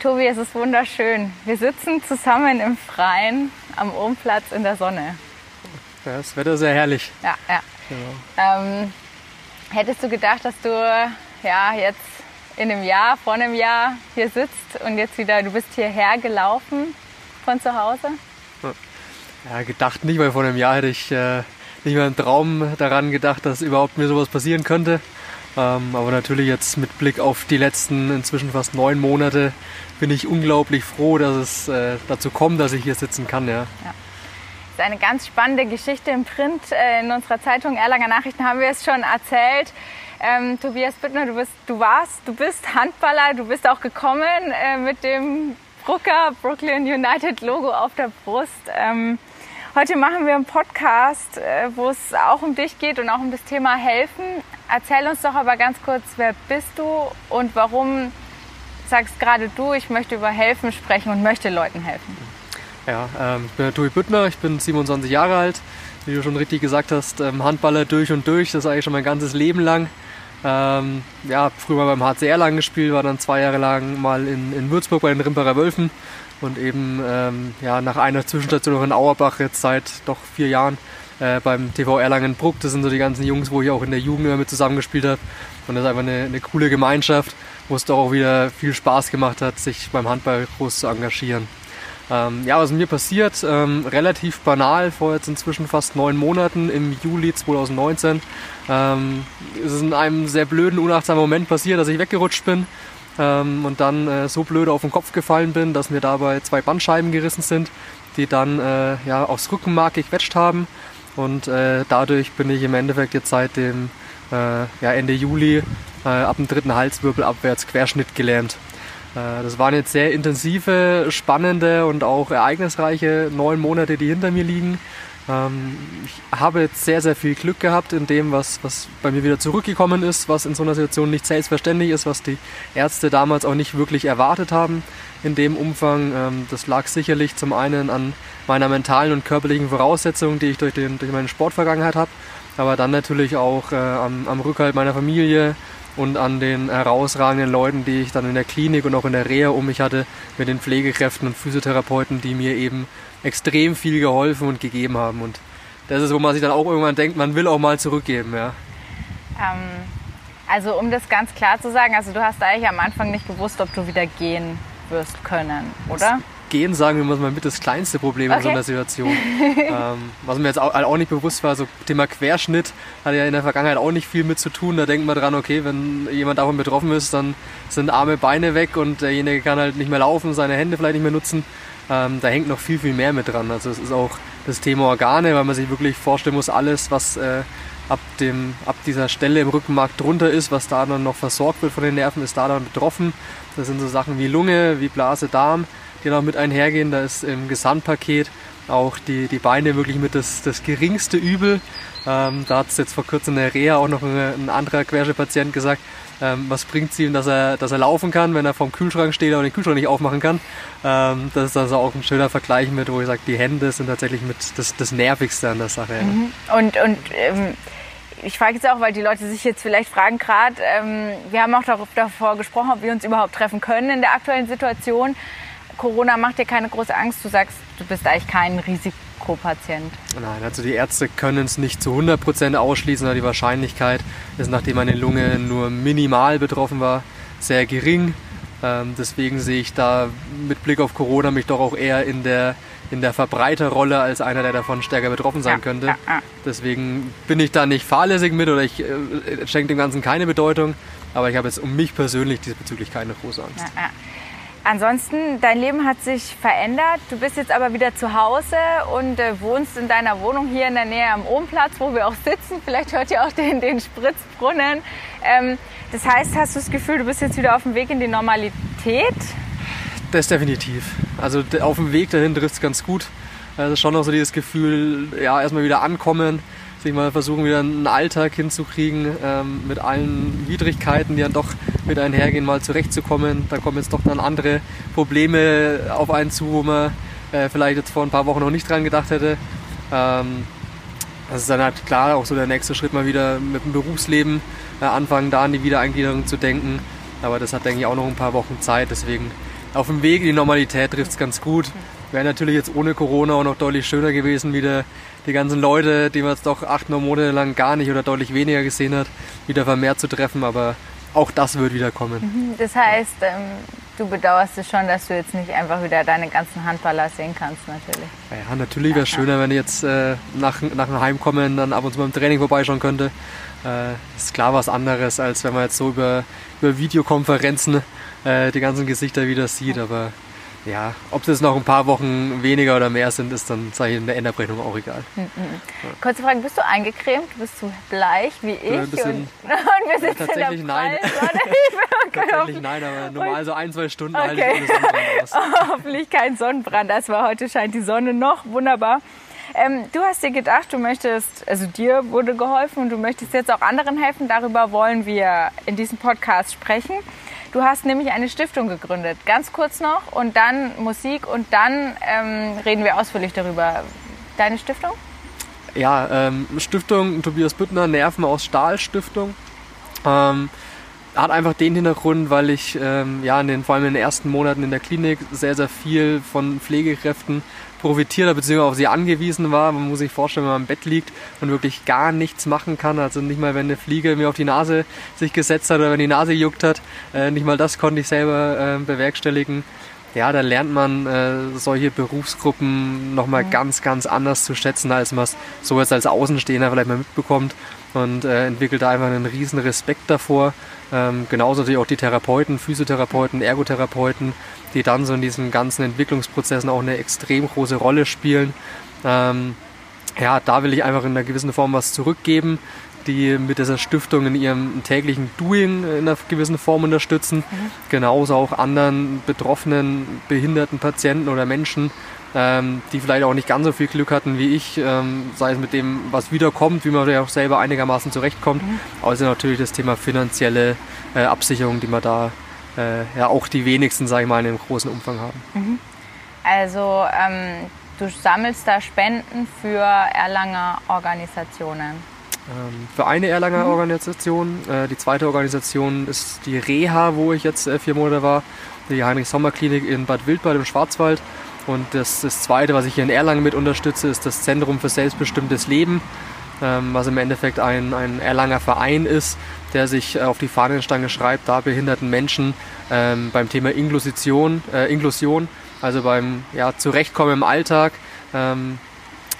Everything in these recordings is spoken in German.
Tobi, es ist wunderschön. Wir sitzen zusammen im Freien am Ohmplatz in der Sonne. Ja, das Wetter ist sehr herrlich. Ja, ja. Genau. Ähm, hättest du gedacht, dass du ja, jetzt in einem Jahr, vor einem Jahr hier sitzt und jetzt wieder, du bist hierher gelaufen von zu Hause? Ja, gedacht nicht, weil vor einem Jahr hätte ich äh, nicht mehr im Traum daran gedacht, dass überhaupt mir sowas passieren könnte. Ähm, aber natürlich jetzt mit Blick auf die letzten inzwischen fast neun Monate bin ich unglaublich froh, dass es äh, dazu kommt, dass ich hier sitzen kann. Ja. ja. Das ist eine ganz spannende Geschichte im Print. Äh, in unserer Zeitung Erlanger Nachrichten haben wir es schon erzählt. Ähm, Tobias Büttner, du, bist, du warst, du bist Handballer, du bist auch gekommen äh, mit dem Brucker Brooklyn United Logo auf der Brust. Ähm, Heute machen wir einen Podcast, äh, wo es auch um dich geht und auch um das Thema Helfen. Erzähl uns doch aber ganz kurz, wer bist du und warum sagst gerade du, ich möchte über Helfen sprechen und möchte Leuten helfen? Ja, ähm, ich bin Tobi Büttner, ich bin 27 Jahre alt. Wie du schon richtig gesagt hast, ähm, Handballer durch und durch, das ist eigentlich schon mein ganzes Leben lang. Ähm, ja, früher beim HCR lang gespielt, war dann zwei Jahre lang mal in, in Würzburg bei den Rimperer Wölfen und eben ähm, ja, nach einer Zwischenstation noch in Auerbach jetzt seit doch vier Jahren äh, beim TV Erlangen-Bruck. Das sind so die ganzen Jungs, wo ich auch in der Jugend immer mit zusammengespielt habe. Und das ist einfach eine, eine coole Gemeinschaft, wo es doch auch wieder viel Spaß gemacht hat, sich beim Handball groß zu engagieren. Ähm, ja, was mir passiert, ähm, relativ banal, vor jetzt inzwischen fast neun Monaten im Juli 2019. Ähm, ist es in einem sehr blöden, unachtsamen Moment passiert, dass ich weggerutscht bin ähm, und dann äh, so blöd auf den Kopf gefallen bin, dass mir dabei zwei Bandscheiben gerissen sind, die dann äh, ja, aufs Rückenmark gequetscht haben. Und äh, dadurch bin ich im Endeffekt jetzt seit dem äh, ja, Ende Juli äh, ab dem dritten Halswirbel abwärts Querschnitt gelähmt. Äh, das waren jetzt sehr intensive, spannende und auch ereignisreiche neun Monate, die hinter mir liegen. Ähm, ich habe jetzt sehr, sehr viel Glück gehabt in dem, was, was bei mir wieder zurückgekommen ist, was in so einer Situation nicht selbstverständlich ist, was die Ärzte damals auch nicht wirklich erwartet haben in dem Umfang. Ähm, das lag sicherlich zum einen an meiner mentalen und körperlichen Voraussetzung, die ich durch, den, durch meine Sportvergangenheit habe, aber dann natürlich auch äh, am, am Rückhalt meiner Familie, und an den herausragenden Leuten, die ich dann in der Klinik und auch in der Reha um mich hatte, mit den Pflegekräften und Physiotherapeuten, die mir eben extrem viel geholfen und gegeben haben. Und das ist, wo man sich dann auch irgendwann denkt, man will auch mal zurückgeben. Ja. Ähm, also um das ganz klar zu sagen, also du hast eigentlich am Anfang nicht gewusst, ob du wieder gehen wirst können, oder? Gehen, sagen wir mal, mit das kleinste Problem okay. in so einer Situation. ähm, was mir jetzt auch, auch, nicht bewusst war, so Thema Querschnitt hat ja in der Vergangenheit auch nicht viel mit zu tun. Da denkt man dran, okay, wenn jemand davon betroffen ist, dann sind Arme, Beine weg und derjenige kann halt nicht mehr laufen, seine Hände vielleicht nicht mehr nutzen. Ähm, da hängt noch viel, viel mehr mit dran. Also es ist auch das Thema Organe, weil man sich wirklich vorstellen muss, alles, was äh, ab, dem, ab dieser Stelle im Rückenmark drunter ist, was da dann noch versorgt wird von den Nerven, ist da dann betroffen. Das sind so Sachen wie Lunge, wie Blase, Darm, die noch mit einhergehen. Da ist im Gesamtpaket auch die, die Beine wirklich mit das, das geringste Übel. Ähm, da hat es jetzt vor kurzem in der Reha auch noch ein, ein anderer Querschnittpatient gesagt, ähm, was bringt es ihm, dass er, dass er laufen kann, wenn er vorm Kühlschrank steht und den Kühlschrank nicht aufmachen kann. Ähm, das ist also auch ein schöner Vergleich mit, wo ich sage, die Hände sind tatsächlich mit das, das Nervigste an der Sache. Mhm. Und, und ähm, ich frage jetzt auch, weil die Leute sich jetzt vielleicht fragen gerade, ähm, wir haben auch davor gesprochen, ob wir uns überhaupt treffen können in der aktuellen Situation. Corona macht dir keine große Angst. Du sagst, du bist eigentlich kein Risikopatient. Nein, also die Ärzte können es nicht zu 100% ausschließen, aber die Wahrscheinlichkeit ist, nachdem meine Lunge nur minimal betroffen war, sehr gering. Ähm, deswegen sehe ich da mit Blick auf Corona mich doch auch eher in der, in der Verbreiterrolle als einer, der davon stärker betroffen sein könnte. Ja, ja. Deswegen bin ich da nicht fahrlässig mit oder ich äh, schenke dem Ganzen keine Bedeutung. Aber ich habe jetzt um mich persönlich diesbezüglich keine große Angst. Ansonsten, dein Leben hat sich verändert. Du bist jetzt aber wieder zu Hause und äh, wohnst in deiner Wohnung hier in der Nähe am Ohmplatz, wo wir auch sitzen. Vielleicht hört ihr auch den, den Spritzbrunnen. Ähm, das heißt, hast du das Gefühl, du bist jetzt wieder auf dem Weg in die Normalität? Das definitiv. Also auf dem Weg dahin trifft es ganz gut. Also schon noch so dieses Gefühl, ja, erstmal wieder ankommen sich mal versuchen, wieder einen Alltag hinzukriegen, ähm, mit allen Widrigkeiten, die dann doch mit einhergehen, mal zurechtzukommen. Da kommen jetzt doch dann andere Probleme auf einen zu, wo man äh, vielleicht jetzt vor ein paar Wochen noch nicht dran gedacht hätte. Ähm, das ist dann halt klar auch so der nächste Schritt, mal wieder mit dem Berufsleben äh, anfangen, da an die Wiedereingliederung zu denken. Aber das hat, denke ich, auch noch ein paar Wochen Zeit. Deswegen auf dem Weg in die Normalität trifft es ganz gut. Wäre natürlich jetzt ohne Corona auch noch deutlich schöner gewesen, wieder die ganzen Leute, die man jetzt doch acht, neun Monate lang gar nicht oder deutlich weniger gesehen hat, wieder vermehrt zu treffen. Aber auch das wird wieder kommen. Mhm. Das heißt, ähm, du bedauerst es schon, dass du jetzt nicht einfach wieder deine ganzen Handballer sehen kannst, natürlich. Ja, natürlich wäre es schöner, wenn ich jetzt äh, nach, nach dem Heimkommen dann ab und zu beim Training vorbeischauen könnte. Äh, ist klar was anderes, als wenn man jetzt so über, über Videokonferenzen äh, die ganzen Gesichter wieder sieht. Aber ja, ob es jetzt noch ein paar Wochen weniger oder mehr sind, ist dann sage ich, in der Endabrechnung auch egal. Mhm. Ja. Kurze Frage, bist du eingecremt? Bist du bleich wie ich? Ein bisschen, und, und wir sitzen tatsächlich in der nein. tatsächlich nein, aber normal so ein, zwei Stunden okay. halte ich Sonnenbrand aus. Hoffentlich kein Sonnenbrand, das war heute scheint die Sonne noch wunderbar. Ähm, du hast dir gedacht, du möchtest, also dir wurde geholfen und du möchtest jetzt auch anderen helfen. Darüber wollen wir in diesem Podcast sprechen. Du hast nämlich eine Stiftung gegründet. Ganz kurz noch und dann Musik und dann ähm, reden wir ausführlich darüber. Deine Stiftung? Ja, ähm, Stiftung Tobias Büttner, Nerven aus Stahl Stiftung. Ähm, hat einfach den Hintergrund, weil ich ähm, ja in den, vor allem in den ersten Monaten in der Klinik sehr, sehr viel von Pflegekräften profitiert hat, beziehungsweise auf sie angewiesen war. Man muss sich vorstellen, wenn man im Bett liegt und wirklich gar nichts machen kann, also nicht mal, wenn eine Fliege mir auf die Nase sich gesetzt hat oder wenn die Nase juckt hat, äh, nicht mal das konnte ich selber äh, bewerkstelligen. Ja, da lernt man äh, solche Berufsgruppen nochmal mhm. ganz, ganz anders zu schätzen, als man es so jetzt als Außenstehender vielleicht mal mitbekommt und äh, entwickelt da einfach einen riesen Respekt davor. Ähm, genauso natürlich auch die Therapeuten, Physiotherapeuten, Ergotherapeuten, die dann so in diesen ganzen Entwicklungsprozessen auch eine extrem große Rolle spielen. Ähm, ja, da will ich einfach in einer gewissen Form was zurückgeben, die mit dieser Stiftung in ihrem täglichen Doing in einer gewissen Form unterstützen. Mhm. Genauso auch anderen betroffenen, behinderten Patienten oder Menschen, ähm, die vielleicht auch nicht ganz so viel Glück hatten wie ich, ähm, sei es mit dem, was wiederkommt, wie man ja auch selber einigermaßen zurechtkommt, mhm. außer natürlich das Thema finanzielle äh, Absicherung, die man da äh, ja auch die wenigsten, sage ich mal, in einem großen Umfang haben. Mhm. Also ähm, du sammelst da Spenden für Erlanger Organisationen. Ähm, für eine Erlanger mhm. Organisation. Äh, die zweite Organisation ist die Reha, wo ich jetzt äh, vier Monate war, die Heinrich-Sommer-Klinik in Bad Wildbad im Schwarzwald. Und das, das zweite, was ich hier in Erlangen mit unterstütze, ist das Zentrum für selbstbestimmtes Leben, was im Endeffekt ein, ein Erlanger Verein ist, der sich auf die Fahnenstange schreibt, da behinderten Menschen ähm, beim Thema Inklusion, äh, Inklusion also beim ja, Zurechtkommen im Alltag, ähm,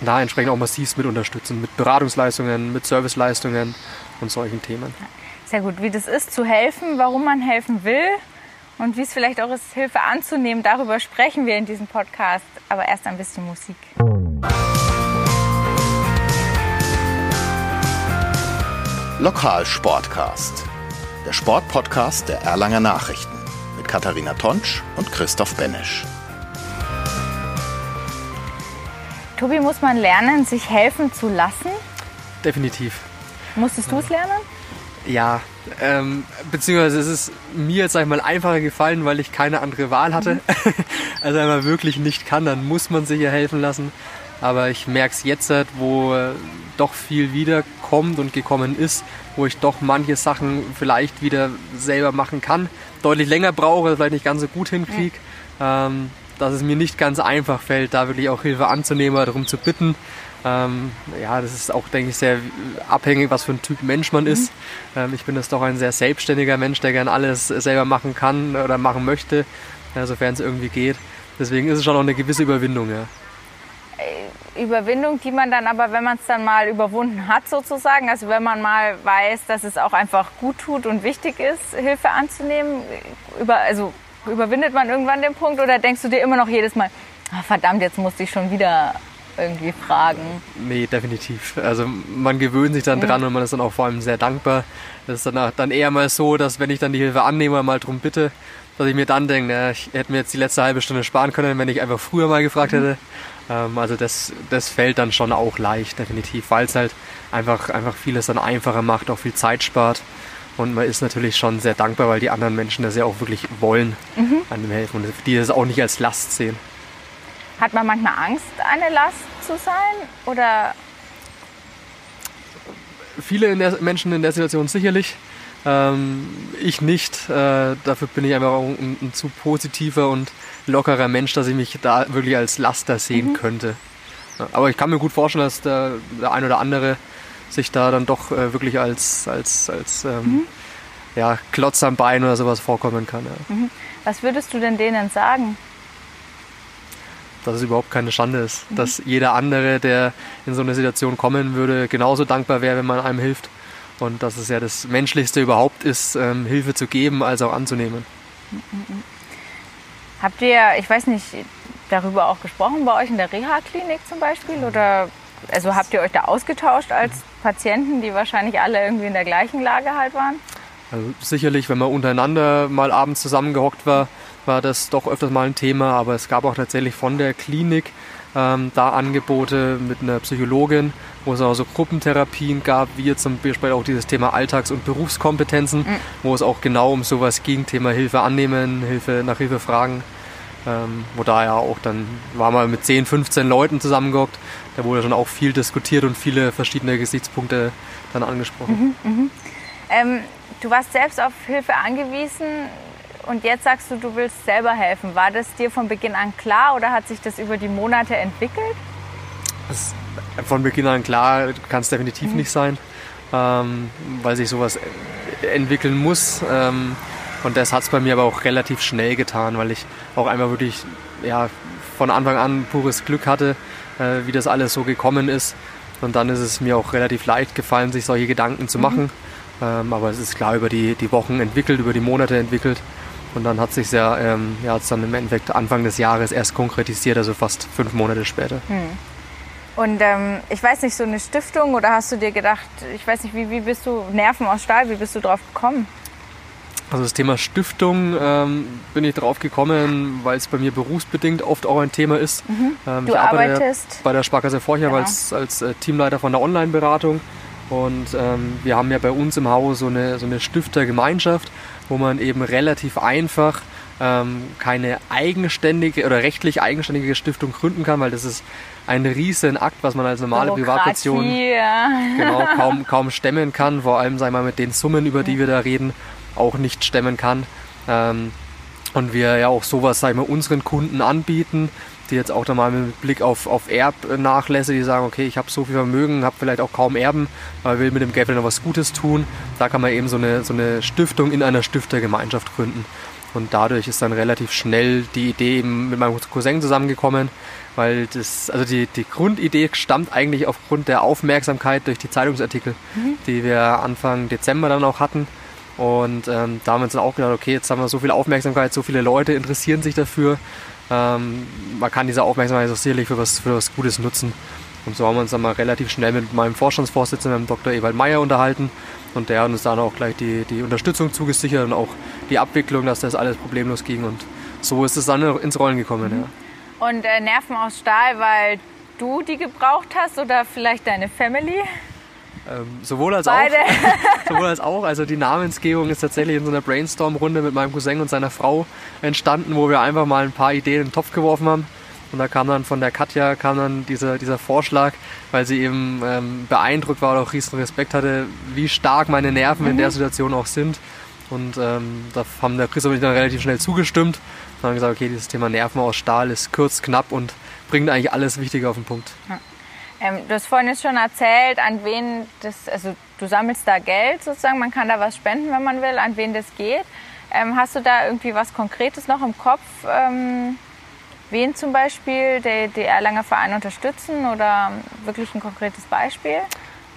da entsprechend auch massiv mit unterstützen, mit Beratungsleistungen, mit Serviceleistungen und solchen Themen. Sehr gut, wie das ist, zu helfen, warum man helfen will und wie es vielleicht auch ist, Hilfe anzunehmen, darüber sprechen wir in diesem Podcast. Aber erst ein bisschen Musik. Lokalsportcast, der Sportpodcast der Erlanger Nachrichten mit Katharina Tonsch und Christoph Benesch. Tobi, muss man lernen, sich helfen zu lassen? Definitiv. Musstest du es lernen? Ja, ähm, beziehungsweise es ist mir jetzt sag ich mal einfacher gefallen, weil ich keine andere Wahl hatte. Mhm. also wenn man wirklich nicht kann, dann muss man sich ja helfen lassen. Aber ich merke es jetzt, halt, wo doch viel wiederkommt und gekommen ist, wo ich doch manche Sachen vielleicht wieder selber machen kann, deutlich länger brauche, vielleicht nicht ganz so gut hinkriege, ähm, dass es mir nicht ganz einfach fällt, da wirklich auch Hilfe anzunehmen oder darum zu bitten. Ähm, ja, das ist auch, denke ich, sehr abhängig, was für ein Typ Mensch man mhm. ist. Ähm, ich bin das doch ein sehr selbstständiger Mensch, der gern alles selber machen kann oder machen möchte, ja, sofern es irgendwie geht. Deswegen ist es schon auch eine gewisse Überwindung, ja. Überwindung, die man dann aber, wenn man es dann mal überwunden hat sozusagen, also wenn man mal weiß, dass es auch einfach gut tut und wichtig ist, Hilfe anzunehmen, über, also überwindet man irgendwann den Punkt oder denkst du dir immer noch jedes Mal, oh, verdammt, jetzt musste ich schon wieder irgendwie fragen? Nee, definitiv. Also man gewöhnt sich dann dran und man ist dann auch vor allem sehr dankbar. Das ist dann, dann eher mal so, dass wenn ich dann die Hilfe annehme, mal drum bitte, dass ich mir dann denke, na, ich hätte mir jetzt die letzte halbe Stunde sparen können, wenn ich einfach früher mal gefragt mhm. hätte. Ähm, also das, das fällt dann schon auch leicht, definitiv, weil es halt einfach, einfach vieles dann einfacher macht, auch viel Zeit spart. Und man ist natürlich schon sehr dankbar, weil die anderen Menschen das ja auch wirklich wollen, mhm. dem helfen und die das auch nicht als Last sehen. Hat man manchmal Angst, eine Last zu sein? Oder? Viele in der, Menschen in der Situation sicherlich. Ähm, ich nicht. Äh, dafür bin ich einfach ein, ein, zu positiver und lockerer Mensch, dass ich mich da wirklich als Laster sehen mhm. könnte. Aber ich kann mir gut vorstellen, dass der, der ein oder andere sich da dann doch äh, wirklich als, als, als ähm, mhm. ja, Klotz am Bein oder sowas vorkommen kann. Ja. Mhm. Was würdest du denn denen sagen? Dass es überhaupt keine Schande ist. Mhm. Dass jeder andere, der in so eine Situation kommen würde, genauso dankbar wäre, wenn man einem hilft. Und dass es ja das Menschlichste überhaupt ist, ähm, Hilfe zu geben, als auch anzunehmen. Habt ihr, ich weiß nicht, darüber auch gesprochen bei euch in der Reha-Klinik zum Beispiel? Oder also habt ihr euch da ausgetauscht als Patienten, die wahrscheinlich alle irgendwie in der gleichen Lage halt waren? Also sicherlich, wenn man untereinander mal abends zusammengehockt war, war das doch öfters mal ein Thema, aber es gab auch tatsächlich von der Klinik ähm, da Angebote mit einer Psychologin, wo es auch so Gruppentherapien gab, wie zum Beispiel auch dieses Thema Alltags- und Berufskompetenzen, mhm. wo es auch genau um sowas ging, Thema Hilfe annehmen, Hilfe nach Hilfe fragen. Ähm, wo da ja auch dann war mal mit 10, 15 Leuten zusammengehockt. Da wurde schon auch viel diskutiert und viele verschiedene Gesichtspunkte dann angesprochen. Mhm, mh. ähm, du warst selbst auf Hilfe angewiesen und jetzt sagst du, du willst selber helfen. War das dir von Beginn an klar oder hat sich das über die Monate entwickelt? Das von Beginn an klar kann es definitiv mhm. nicht sein, ähm, weil sich sowas entwickeln muss. Ähm, und das hat es bei mir aber auch relativ schnell getan, weil ich auch einfach wirklich ja, von Anfang an pures Glück hatte, äh, wie das alles so gekommen ist. Und dann ist es mir auch relativ leicht gefallen, sich solche Gedanken zu mhm. machen. Ähm, aber es ist klar über die, die Wochen entwickelt, über die Monate entwickelt. Und dann hat sich ja, ähm, ja dann im Endeffekt Anfang des Jahres erst konkretisiert, also fast fünf Monate später. Mhm. Und ähm, ich weiß nicht, so eine Stiftung oder hast du dir gedacht, ich weiß nicht, wie, wie bist du, Nerven aus Stahl, wie bist du drauf gekommen? Also das Thema Stiftung ähm, bin ich drauf gekommen, weil es bei mir berufsbedingt oft auch ein Thema ist. Mhm. Ähm, du ich arbeitest bei der Sparkasse Vorcher genau. als, als äh, Teamleiter von der Online-Beratung. Und ähm, wir haben ja bei uns im Haus so eine, so eine Stiftergemeinschaft, wo man eben relativ einfach ähm, keine eigenständige oder rechtlich eigenständige Stiftung gründen kann, weil das ist ein riesen Akt, was man als normale Privatperson ja. genau, kaum, kaum stemmen kann, vor allem sagen wir, mit den Summen, über die wir da reden auch nicht stemmen kann. Ähm, und wir ja auch sowas, sagen wir, unseren Kunden anbieten, die jetzt auch da mal mit Blick auf, auf Erbnachlässe, die sagen, okay, ich habe so viel Vermögen, habe vielleicht auch kaum Erben, aber will mit dem Geld noch was Gutes tun. Da kann man eben so eine, so eine Stiftung in einer Stiftergemeinschaft gründen. Und dadurch ist dann relativ schnell die Idee eben mit meinem Cousin zusammengekommen, weil das, also die, die Grundidee stammt eigentlich aufgrund der Aufmerksamkeit durch die Zeitungsartikel, mhm. die wir Anfang Dezember dann auch hatten. Und ähm, da haben wir uns dann auch gedacht, okay, jetzt haben wir so viel Aufmerksamkeit, so viele Leute interessieren sich dafür. Ähm, man kann diese Aufmerksamkeit so sicherlich für was, für was Gutes nutzen. Und so haben wir uns dann mal relativ schnell mit meinem Vorstandsvorsitzenden, Dr. Ewald Meyer, unterhalten. Und der hat uns dann auch gleich die, die Unterstützung zugesichert und auch die Abwicklung, dass das alles problemlos ging. Und so ist es dann ins Rollen gekommen. Mhm. Ja. Und äh, Nerven aus Stahl, weil du die gebraucht hast oder vielleicht deine Family? Ähm, sowohl als Beide. auch. sowohl als auch. Also die Namensgebung ist tatsächlich in so einer Brainstorm-Runde mit meinem Cousin und seiner Frau entstanden, wo wir einfach mal ein paar Ideen in den Topf geworfen haben. Und da kam dann von der Katja kam dann dieser, dieser Vorschlag, weil sie eben ähm, beeindruckt war und auch riesen Respekt hatte, wie stark meine Nerven mhm. in der mhm. Situation auch sind. Und ähm, da haben der Chris und ich dann relativ schnell zugestimmt und haben gesagt, okay, dieses Thema Nerven aus Stahl ist kurz, knapp und bringt eigentlich alles Wichtige auf den Punkt. Ja. Ähm, du hast vorhin jetzt schon erzählt, an wen das, also du sammelst da Geld sozusagen, man kann da was spenden, wenn man will, an wen das geht. Ähm, hast du da irgendwie was Konkretes noch im Kopf? Ähm, wen zum Beispiel der, der Erlanger Verein unterstützen oder wirklich ein konkretes Beispiel?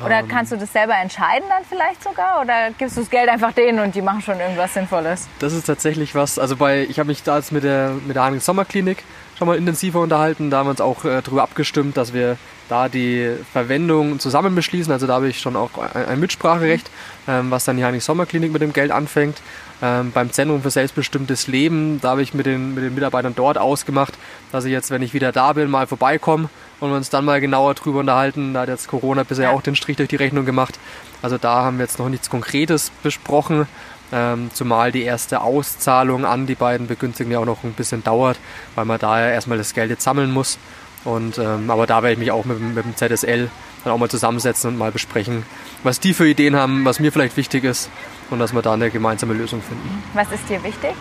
Oder ähm, kannst du das selber entscheiden dann vielleicht sogar? Oder gibst du das Geld einfach denen und die machen schon irgendwas Sinnvolles? Das ist tatsächlich was, also bei, ich habe mich da jetzt mit der, mit der Heinrich Sommerklinik schon mal intensiver unterhalten. Da haben wir uns auch äh, darüber abgestimmt, dass wir da die Verwendung zusammen beschließen. Also da habe ich schon auch ein Mitspracherecht, ähm, was dann die Heinrich Sommer Klinik mit dem Geld anfängt. Ähm, beim Zentrum für selbstbestimmtes Leben, da habe ich mit den, mit den Mitarbeitern dort ausgemacht, dass ich jetzt, wenn ich wieder da bin, mal vorbeikomme und wir uns dann mal genauer drüber unterhalten. Da hat jetzt Corona bisher auch den Strich durch die Rechnung gemacht. Also da haben wir jetzt noch nichts Konkretes besprochen. Ähm, zumal die erste Auszahlung an die beiden Begünstigten ja auch noch ein bisschen dauert, weil man da ja erstmal das Geld jetzt sammeln muss. Und, ähm, aber da werde ich mich auch mit, mit dem ZSL dann auch mal zusammensetzen und mal besprechen, was die für Ideen haben, was mir vielleicht wichtig ist und dass wir da eine gemeinsame Lösung finden. Was ist dir wichtig?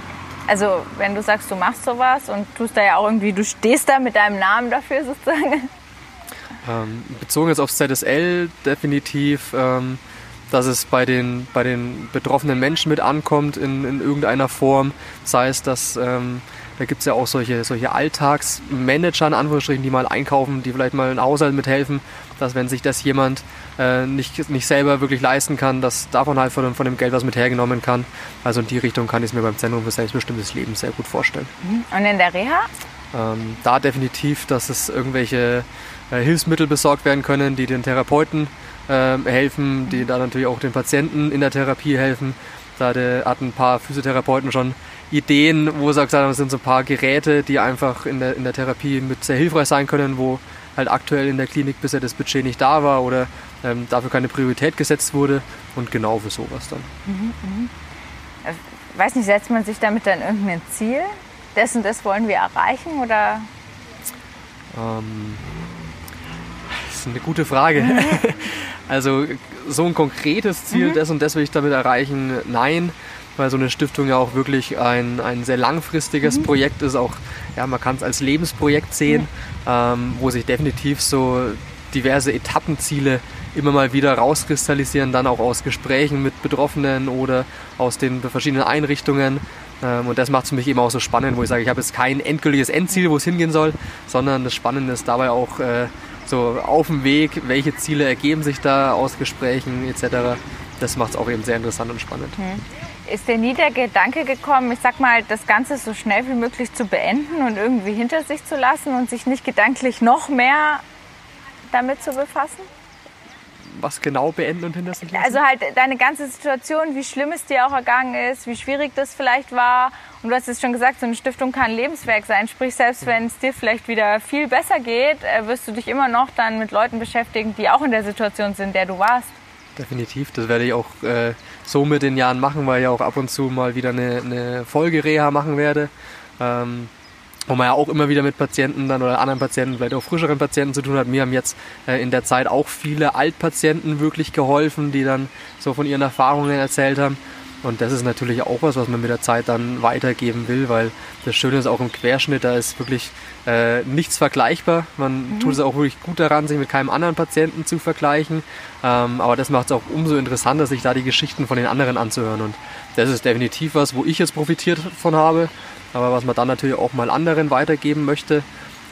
Also wenn du sagst, du machst sowas und tust da ja auch irgendwie, du stehst da mit deinem Namen dafür sozusagen. Ähm, bezogen jetzt aufs ZSL definitiv, ähm, dass es bei den, bei den betroffenen Menschen mit ankommt in, in irgendeiner Form. Sei es, dass ähm, da gibt es ja auch solche, solche Alltagsmanager in Anführungsstrichen, die mal einkaufen, die vielleicht mal einen Haushalt mithelfen, dass wenn sich das jemand äh, nicht, nicht selber wirklich leisten kann, dass davon halt von, von dem Geld was mit hergenommen kann. Also in die Richtung kann ich es mir beim Zentrum für selbstbestimmtes Leben sehr gut vorstellen. Mhm. Und in der Reha? Ähm, da definitiv, dass es irgendwelche äh, Hilfsmittel besorgt werden können, die den Therapeuten äh, helfen, die da natürlich auch den Patienten in der Therapie helfen. Da hatten ein paar Physiotherapeuten schon Ideen, wo sie gesagt haben, es sind so ein paar Geräte, die einfach in der, in der Therapie mit sehr hilfreich sein können, wo halt aktuell in der Klinik bisher das Budget nicht da war oder ähm, dafür keine Priorität gesetzt wurde und genau für sowas dann. Mhm, mh. Ich weiß nicht, setzt man sich damit dann irgendein Ziel? Das und das wollen wir erreichen oder? Ähm, das ist eine gute Frage. Mhm. also so ein konkretes Ziel, mhm. das und das will ich damit erreichen, nein weil so eine Stiftung ja auch wirklich ein, ein sehr langfristiges mhm. Projekt ist. Auch, ja, man kann es als Lebensprojekt sehen, ja. ähm, wo sich definitiv so diverse Etappenziele immer mal wieder rauskristallisieren, dann auch aus Gesprächen mit Betroffenen oder aus den verschiedenen Einrichtungen. Ähm, und das macht es für mich eben auch so spannend, wo ich sage, ich habe jetzt kein endgültiges Endziel, wo es hingehen soll, sondern das Spannende ist dabei auch äh, so auf dem Weg, welche Ziele ergeben sich da aus Gesprächen etc. Das macht es auch eben sehr interessant und spannend. Mhm ist dir nie der Gedanke gekommen, ich sag mal, das Ganze so schnell wie möglich zu beenden und irgendwie hinter sich zu lassen und sich nicht gedanklich noch mehr damit zu befassen? Was genau beenden und hinter sich lassen? Also halt deine ganze Situation, wie schlimm es dir auch ergangen ist, wie schwierig das vielleicht war. Und du hast es schon gesagt, so eine Stiftung kann ein Lebenswerk sein. Sprich, selbst wenn es dir vielleicht wieder viel besser geht, äh, wirst du dich immer noch dann mit Leuten beschäftigen, die auch in der Situation sind, in der du warst. Definitiv, das werde ich auch äh, so mit den Jahren machen, weil ich auch ab und zu mal wieder eine, eine Folgereha machen werde. Ähm, wo man ja auch immer wieder mit Patienten dann oder anderen Patienten, vielleicht auch frischeren Patienten zu tun hat. Mir haben jetzt äh, in der Zeit auch viele Altpatienten wirklich geholfen, die dann so von ihren Erfahrungen erzählt haben. Und das ist natürlich auch was, was man mit der Zeit dann weitergeben will, weil das Schöne ist auch im Querschnitt, da ist wirklich äh, nichts vergleichbar. Man mhm. tut es auch wirklich gut daran, sich mit keinem anderen Patienten zu vergleichen. Ähm, aber das macht es auch umso interessanter, sich da die Geschichten von den anderen anzuhören. Und das ist definitiv was, wo ich jetzt profitiert von habe, aber was man dann natürlich auch mal anderen weitergeben möchte.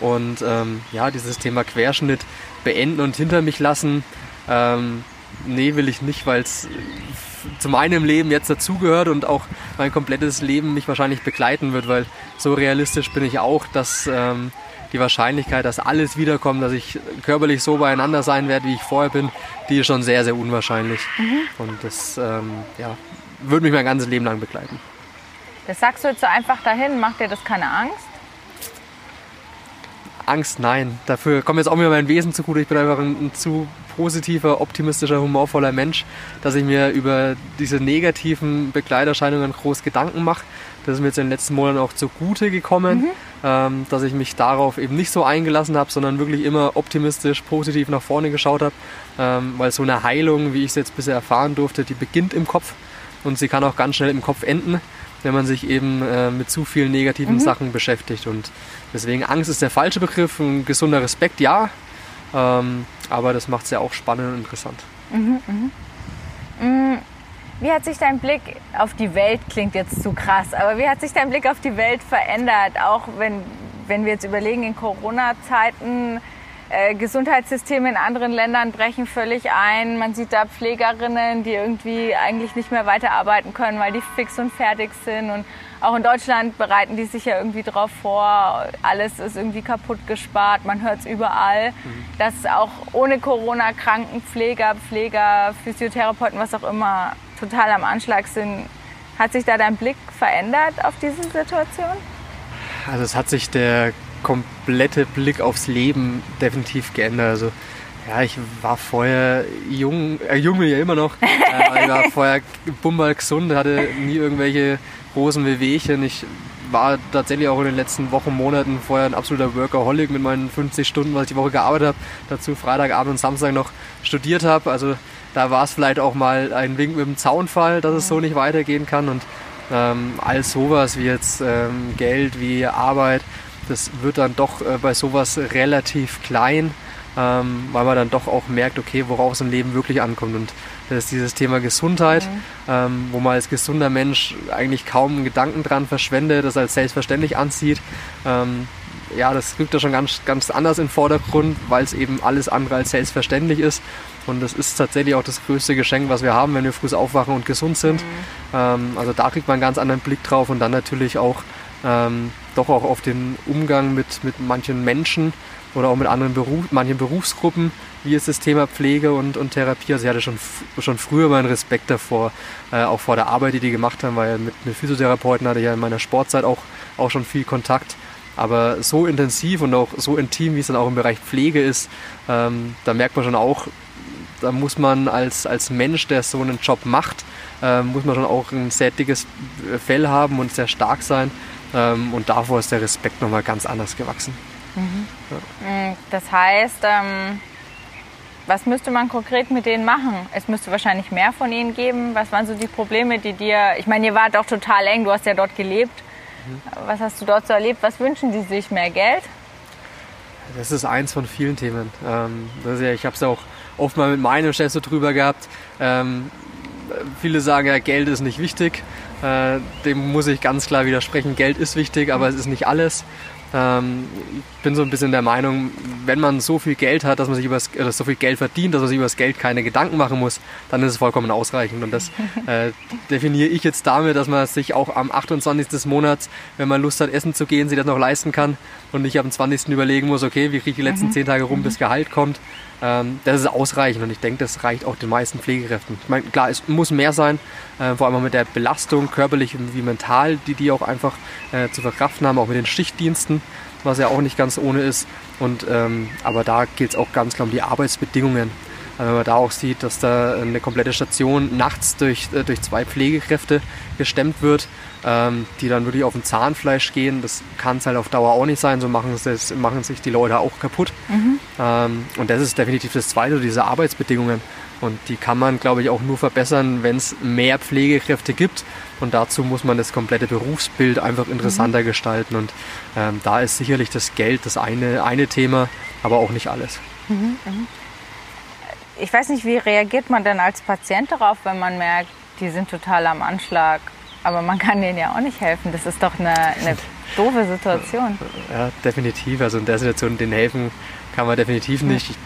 Und ähm, ja, dieses Thema Querschnitt beenden und hinter mich lassen, ähm, nee, will ich nicht, weil es zu meinem Leben jetzt dazugehört und auch mein komplettes Leben mich wahrscheinlich begleiten wird, weil so realistisch bin ich auch, dass ähm, die Wahrscheinlichkeit, dass alles wiederkommt, dass ich körperlich so beieinander sein werde, wie ich vorher bin, die ist schon sehr, sehr unwahrscheinlich. Mhm. Und das ähm, ja, würde mich mein ganzes Leben lang begleiten. Das sagst du jetzt so einfach dahin, macht dir das keine Angst? Angst, nein. Dafür kommt jetzt auch mir mein Wesen zugute. Ich bin einfach ein, ein, zu positiver, optimistischer, humorvoller Mensch, dass ich mir über diese negativen Begleiterscheinungen groß Gedanken mache. Das ist mir jetzt in den letzten Monaten auch zugute gekommen, mhm. ähm, dass ich mich darauf eben nicht so eingelassen habe, sondern wirklich immer optimistisch, positiv nach vorne geschaut habe. Ähm, weil so eine Heilung, wie ich es jetzt bisher erfahren durfte, die beginnt im Kopf und sie kann auch ganz schnell im Kopf enden wenn man sich eben äh, mit zu vielen negativen mhm. Sachen beschäftigt. Und deswegen Angst ist der falsche Begriff, ein gesunder Respekt ja, ähm, aber das macht es ja auch spannend und interessant. Mhm, mh. Mm, wie hat sich dein Blick auf die Welt, klingt jetzt zu krass, aber wie hat sich dein Blick auf die Welt verändert? Auch wenn, wenn wir jetzt überlegen, in Corona-Zeiten, äh, Gesundheitssysteme in anderen Ländern brechen völlig ein. Man sieht da Pflegerinnen, die irgendwie eigentlich nicht mehr weiterarbeiten können, weil die fix und fertig sind. Und auch in Deutschland bereiten die sich ja irgendwie drauf vor. Alles ist irgendwie kaputt gespart. Man hört es überall, mhm. dass auch ohne Corona Krankenpfleger, Pfleger, Physiotherapeuten, was auch immer, total am Anschlag sind. Hat sich da dein Blick verändert auf diese Situation? Also es hat sich der komplette Blick aufs Leben definitiv geändert. Also ja, ich war vorher jung, äh, jung bin ich ja immer noch. Äh, ich war vorher bummal gesund, hatte nie irgendwelche großen Wehwehchen. Ich war tatsächlich auch in den letzten Wochen, Monaten vorher ein absoluter Workaholic mit meinen 50 Stunden, was ich die Woche gearbeitet habe. Dazu Freitagabend und Samstag noch studiert habe. Also da war es vielleicht auch mal ein Wink mit dem Zaunfall, dass es so nicht weitergehen kann. Und ähm, all sowas wie jetzt ähm, Geld, wie Arbeit, das wird dann doch äh, bei sowas relativ klein, ähm, weil man dann doch auch merkt, okay, worauf es im Leben wirklich ankommt. Und das ist dieses Thema Gesundheit, mhm. ähm, wo man als gesunder Mensch eigentlich kaum einen Gedanken dran verschwendet, das als selbstverständlich ansieht. Ähm, ja, das rückt da schon ganz, ganz anders in den Vordergrund, weil es eben alles andere als selbstverständlich ist. Und das ist tatsächlich auch das größte Geschenk, was wir haben, wenn wir früh aufwachen und gesund sind. Mhm. Ähm, also da kriegt man einen ganz anderen Blick drauf und dann natürlich auch ähm, doch auch auf den Umgang mit, mit manchen Menschen oder auch mit anderen Beruf, manchen Berufsgruppen, wie ist das Thema Pflege und, und Therapie. Also ich hatte schon, schon früher meinen Respekt davor, äh, auch vor der Arbeit, die die gemacht haben, weil mit, mit Physiotherapeuten hatte ich ja in meiner Sportzeit auch, auch schon viel Kontakt. Aber so intensiv und auch so intim, wie es dann auch im Bereich Pflege ist, ähm, da merkt man schon auch, da muss man als, als Mensch, der so einen Job macht, äh, muss man schon auch ein sehr dickes Fell haben und sehr stark sein. Ähm, und davor ist der Respekt nochmal ganz anders gewachsen. Mhm. Ja. Das heißt, ähm, was müsste man konkret mit denen machen? Es müsste wahrscheinlich mehr von ihnen geben. Was waren so die Probleme, die dir, ich meine, ihr wart auch total eng, du hast ja dort gelebt. Mhm. Was hast du dort so erlebt? Was wünschen die sich? Mehr Geld? Das ist eins von vielen Themen. Ähm, ja, ich habe es auch oft mal mit meinem Chef so drüber gehabt. Ähm, viele sagen ja, Geld ist nicht wichtig. Äh, dem muss ich ganz klar widersprechen. Geld ist wichtig, aber es ist nicht alles. Ähm, ich bin so ein bisschen der Meinung, wenn man so viel Geld hat, dass man sich über oder so viel Geld verdient, dass man sich über das Geld keine Gedanken machen muss, dann ist es vollkommen ausreichend. Und das äh, definiere ich jetzt damit, dass man sich auch am 28. des Monats, wenn man Lust hat, essen zu gehen, sich das noch leisten kann und nicht am 20. überlegen muss, okay, wie kriege ich die letzten mhm. zehn Tage rum, bis Gehalt kommt. Ähm, das ist ausreichend und ich denke, das reicht auch den meisten Pflegekräften. Ich meine, klar, es muss mehr sein, äh, vor allem mit der Belastung, körperlich wie mental, die die auch einfach äh, zu verkraften haben, auch mit den Schichtdiensten, was ja auch nicht ganz ohne ist. Und, ähm, aber da geht es auch ganz klar um die Arbeitsbedingungen. Äh, wenn man da auch sieht, dass da eine komplette Station nachts durch, äh, durch zwei Pflegekräfte gestemmt wird, ähm, die dann wirklich auf dem Zahnfleisch gehen. Das kann es halt auf Dauer auch nicht sein, so machen, das, machen sich die Leute auch kaputt. Mhm. Ähm, und das ist definitiv das Zweite, diese Arbeitsbedingungen. Und die kann man, glaube ich, auch nur verbessern, wenn es mehr Pflegekräfte gibt. Und dazu muss man das komplette Berufsbild einfach interessanter mhm. gestalten. Und ähm, da ist sicherlich das Geld das eine, eine Thema, aber auch nicht alles. Mhm. Mhm. Ich weiß nicht, wie reagiert man denn als Patient darauf, wenn man merkt, die sind total am Anschlag aber man kann denen ja auch nicht helfen. Das ist doch eine, eine doofe Situation. Ja, definitiv. Also in der Situation denen helfen kann man definitiv nicht. Ich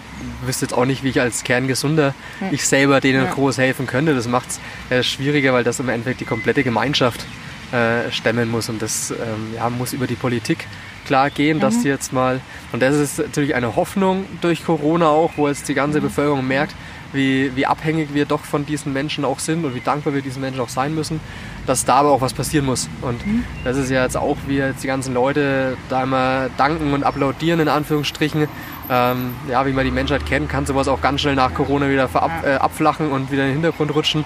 wüsste jetzt auch nicht, wie ich als kerngesunder hm. ich selber denen ja. groß helfen könnte. Das macht es äh, schwieriger, weil das im Endeffekt die komplette Gemeinschaft äh, stemmen muss. Und das ähm, ja, muss über die Politik klar gehen, mhm. dass die jetzt mal, und das ist natürlich eine Hoffnung durch Corona auch, wo jetzt die ganze mhm. Bevölkerung merkt, wie, wie abhängig wir doch von diesen Menschen auch sind und wie dankbar wir diesen Menschen auch sein müssen, dass da aber auch was passieren muss. Und mhm. das ist ja jetzt auch, wie jetzt die ganzen Leute da immer danken und applaudieren, in Anführungsstrichen. Ähm, ja, wie man die Menschheit kennt, kann sowas auch ganz schnell nach Corona wieder verab, äh, abflachen und wieder in den Hintergrund rutschen.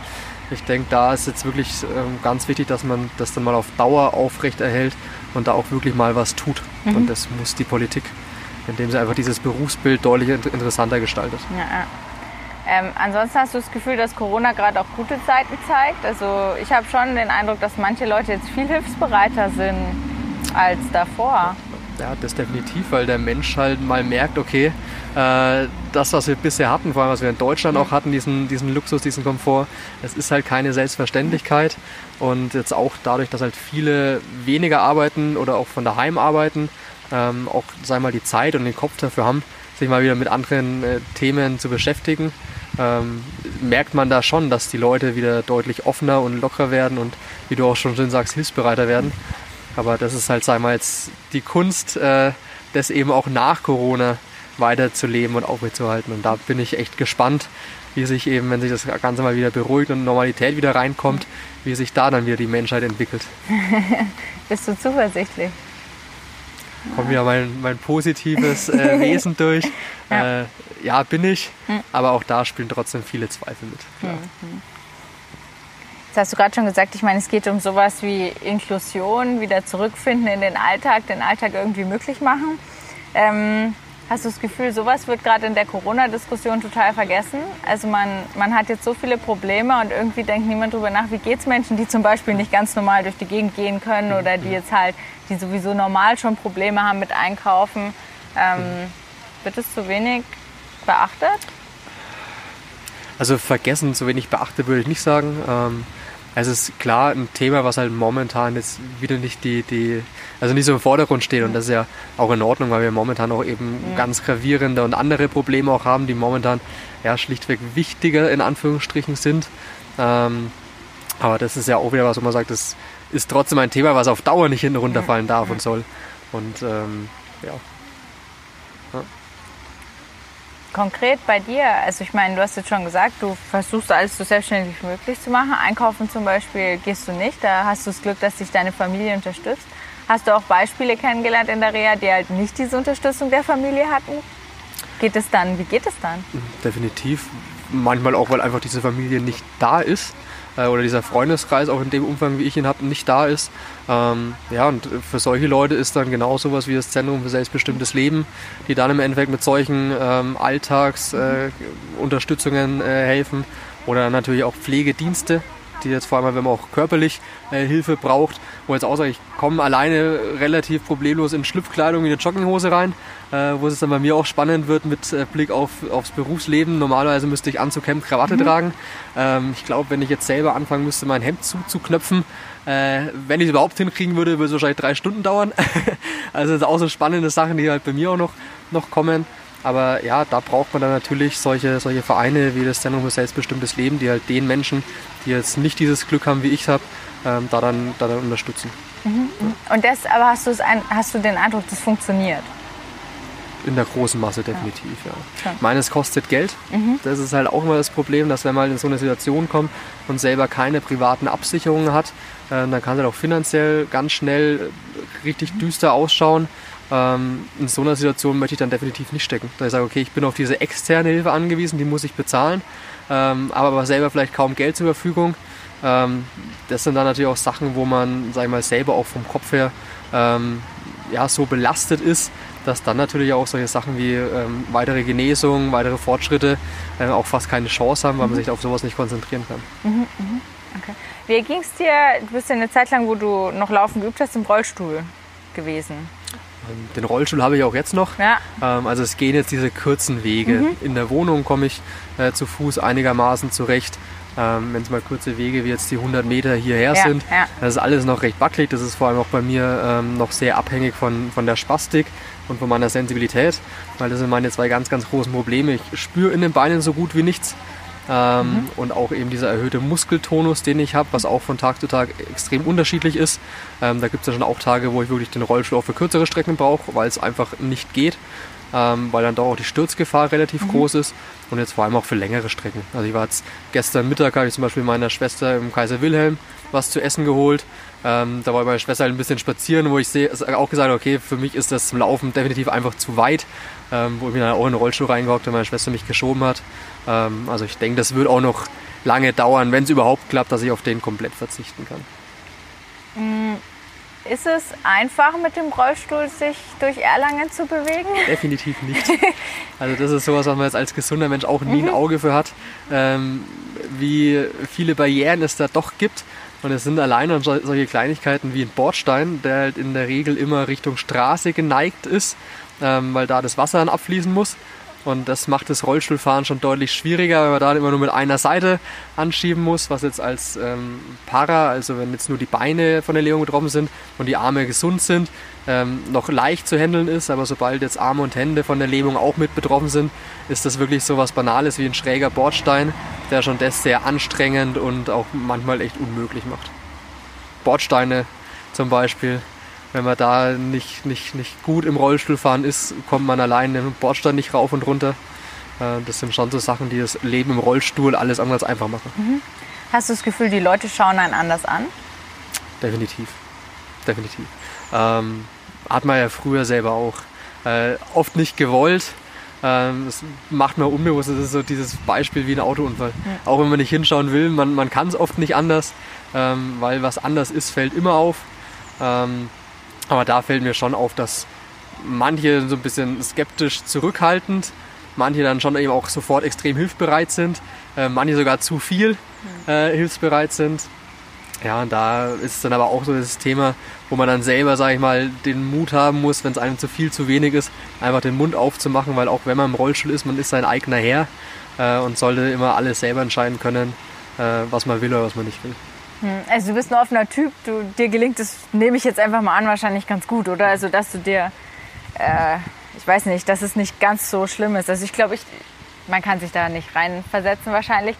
Ich denke, da ist jetzt wirklich ähm, ganz wichtig, dass man das dann mal auf Dauer aufrecht erhält und da auch wirklich mal was tut. Mhm. Und das muss die Politik, indem sie einfach dieses Berufsbild deutlich interessanter gestaltet. Ja, ähm, ansonsten hast du das Gefühl, dass Corona gerade auch gute Zeiten zeigt. Also ich habe schon den Eindruck, dass manche Leute jetzt viel hilfsbereiter sind als davor. Ja, das definitiv, weil der Mensch halt mal merkt, okay, äh, das, was wir bisher hatten, vor allem was wir in Deutschland auch hatten, diesen, diesen Luxus, diesen Komfort, es ist halt keine Selbstverständlichkeit. Und jetzt auch dadurch, dass halt viele weniger arbeiten oder auch von daheim arbeiten, ähm, auch sei mal die Zeit und den Kopf dafür haben, sich mal wieder mit anderen äh, Themen zu beschäftigen, ähm, merkt man da schon, dass die Leute wieder deutlich offener und lockerer werden und, wie du auch schon schön sagst, hilfsbereiter werden. Aber das ist halt, sagen wir jetzt, die Kunst, äh, das eben auch nach Corona weiterzuleben und aufrechtzuerhalten. Und da bin ich echt gespannt, wie sich eben, wenn sich das Ganze mal wieder beruhigt und Normalität wieder reinkommt, wie sich da dann wieder die Menschheit entwickelt. Bist du zuversichtlich? kommt wieder mein, mein positives äh, Wesen durch. ja. Äh, ja. bin ich, mhm. aber auch da spielen trotzdem viele Zweifel mit. Mhm. Das hast du gerade schon gesagt. Ich meine, es geht um sowas wie Inklusion, wieder zurückfinden in den Alltag, den Alltag irgendwie möglich machen. Ähm, hast du das Gefühl, sowas wird gerade in der Corona-Diskussion total vergessen? Also man, man hat jetzt so viele Probleme und irgendwie denkt niemand darüber nach, wie geht es Menschen, die zum Beispiel nicht ganz normal durch die Gegend gehen können oder die jetzt halt, die sowieso normal schon Probleme haben mit Einkaufen. Ähm, wird es zu wenig beachtet? Also vergessen, zu wenig beachtet würde ich nicht sagen. Ähm, es ist klar ein Thema, was halt momentan jetzt wieder nicht die, die also nicht so im Vordergrund steht und das ist ja auch in Ordnung, weil wir momentan auch eben ja. ganz gravierende und andere Probleme auch haben, die momentan ja schlichtweg wichtiger in Anführungsstrichen sind. Ähm, aber das ist ja auch wieder was, wo man sagt, das ist trotzdem ein Thema, was auf Dauer nicht hinten runterfallen darf und soll. Und ähm, ja konkret bei dir? Also ich meine, du hast jetzt schon gesagt, du versuchst alles so selbstständig wie möglich zu machen. Einkaufen zum Beispiel gehst du nicht. Da hast du das Glück, dass dich deine Familie unterstützt. Hast du auch Beispiele kennengelernt in der Reha, die halt nicht diese Unterstützung der Familie hatten? Geht es dann? Wie geht es dann? Definitiv. Manchmal auch, weil einfach diese Familie nicht da ist äh, oder dieser Freundeskreis auch in dem Umfang, wie ich ihn habe, nicht da ist. Ähm, ja, und für solche Leute ist dann genau sowas wie das Zentrum für selbstbestimmtes Leben, die dann im Endeffekt mit solchen ähm, Alltagsunterstützungen äh, äh, helfen oder natürlich auch Pflegedienste, die jetzt vor allem, wenn man auch körperlich äh, Hilfe braucht, wo jetzt auch sage, ich komme alleine relativ problemlos in Schlüpfkleidung in eine Jogginghose rein, äh, wo es dann bei mir auch spannend wird mit äh, Blick auf, aufs Berufsleben. Normalerweise müsste ich Anzug, Hemd, Krawatte mhm. tragen. Ähm, ich glaube, wenn ich jetzt selber anfangen müsste, mein Hemd zuzuknöpfen, äh, wenn ich es überhaupt hinkriegen würde, würde es wahrscheinlich drei Stunden dauern. also das sind auch so spannende Sachen, die halt bei mir auch noch, noch kommen. Aber ja, da braucht man dann natürlich solche, solche Vereine wie das Zentrum für selbstbestimmtes Leben, die halt den Menschen, die jetzt nicht dieses Glück haben, wie ich es habe, ähm, da, dann, da dann unterstützen. Mhm. Und das, aber hast, hast du den Eindruck, das funktioniert? In der großen Masse definitiv, ja. ja. Ich meine, es kostet Geld. Mhm. Das ist halt auch immer das Problem, dass wenn man in so eine Situation kommt und selber keine privaten Absicherungen hat, äh, dann kann es halt auch finanziell ganz schnell richtig düster ausschauen. Ähm, in so einer Situation möchte ich dann definitiv nicht stecken. Da ich sage, okay, ich bin auf diese externe Hilfe angewiesen, die muss ich bezahlen, ähm, aber, aber selber vielleicht kaum Geld zur Verfügung. Ähm, das sind dann natürlich auch Sachen, wo man, sag ich mal, selber auch vom Kopf her ähm, ja, so belastet ist, dass dann natürlich auch solche Sachen wie ähm, weitere Genesung, weitere Fortschritte äh, auch fast keine Chance haben, weil man mhm. sich auf sowas nicht konzentrieren kann. Mhm, mh. okay. Wie ging es dir, du bist ja eine Zeit lang, wo du noch laufen geübt hast, im Rollstuhl gewesen? Ähm, den Rollstuhl habe ich auch jetzt noch. Ja. Ähm, also es gehen jetzt diese kurzen Wege. Mhm. In der Wohnung komme ich äh, zu Fuß einigermaßen zurecht. Ähm, Wenn es mal kurze Wege wie jetzt die 100 Meter hierher ja, sind, ja. das ist alles noch recht wackelig. Das ist vor allem auch bei mir ähm, noch sehr abhängig von, von der Spastik und von meiner Sensibilität, weil das sind meine zwei ganz, ganz großen Probleme. Ich spüre in den Beinen so gut wie nichts. Ähm, mhm. Und auch eben dieser erhöhte Muskeltonus, den ich habe, was auch von Tag zu Tag extrem unterschiedlich ist. Ähm, da gibt es ja schon auch Tage, wo ich wirklich den Rollstuhl auch für kürzere Strecken brauche, weil es einfach nicht geht. Ähm, weil dann doch auch die Sturzgefahr relativ mhm. groß ist und jetzt vor allem auch für längere Strecken. Also ich war jetzt gestern Mittag, habe ich zum Beispiel meiner Schwester im Kaiser Wilhelm was zu essen geholt. Ähm, da war meine Schwester halt ein bisschen spazieren, wo ich auch gesagt habe, okay, für mich ist das zum Laufen definitiv einfach zu weit, ähm, wo ich mir dann auch in den Rollstuhl reingehockt und meine Schwester mich geschoben hat. Ähm, also ich denke, das wird auch noch lange dauern, wenn es überhaupt klappt, dass ich auf den komplett verzichten kann. Mm, ist es einfach mit dem Rollstuhl sich durch Erlangen zu bewegen? Definitiv nicht. Also das ist sowas, was man jetzt als gesunder Mensch auch nie ein mhm. Auge für hat, ähm, wie viele Barrieren es da doch gibt. Und es sind alleine solche Kleinigkeiten wie ein Bordstein, der halt in der Regel immer Richtung Straße geneigt ist, ähm, weil da das Wasser dann abfließen muss. Und das macht das Rollstuhlfahren schon deutlich schwieriger, weil man da immer nur mit einer Seite anschieben muss, was jetzt als ähm, Para, also wenn jetzt nur die Beine von der Lähmung betroffen sind und die Arme gesund sind, ähm, noch leicht zu handeln ist. Aber sobald jetzt Arme und Hände von der Lähmung auch mit betroffen sind, ist das wirklich so was Banales wie ein schräger Bordstein, der schon das sehr anstrengend und auch manchmal echt unmöglich macht. Bordsteine zum Beispiel wenn man da nicht, nicht, nicht gut im Rollstuhlfahren ist, kommt man allein im Bordstein nicht rauf und runter. Äh, das sind schon so Sachen, die das Leben im Rollstuhl alles anders einfach machen. Mhm. Hast du das Gefühl, die Leute schauen einen anders an? Definitiv. Definitiv. Ähm, hat man ja früher selber auch. Äh, oft nicht gewollt, Ähm, das macht man unbewusst. Das ist so dieses Beispiel wie ein Autounfall. Ja. Auch wenn man nicht hinschauen will, man, man kann es oft nicht anders, ähm, weil was anders ist, fällt immer auf. Ähm, aber da fällt mir schon auf, dass manche so ein bisschen skeptisch zurückhaltend, manche dann schon eben auch sofort extrem hilfsbereit sind, äh, manche sogar zu viel äh, hilfsbereit sind. Ja, und da ist dann aber auch so das Thema, wo man dann selber, sage ich mal, den Mut haben muss, wenn es einem zu viel, zu wenig ist, einfach den Mund aufzumachen, weil auch wenn man im Rollstuhl ist, man ist sein eigener Herr äh, und sollte immer alles selber entscheiden können, äh, was man will oder was man nicht will. Hm, also du bist ein offener Typ, du, dir gelingt es, nehme ich jetzt einfach mal an, wahrscheinlich ganz gut, oder? Also dass du dir, äh, ich weiß nicht, dass es nicht ganz so schlimm ist. Also ich glaube, ich, man kann sich da nicht reinversetzen wahrscheinlich.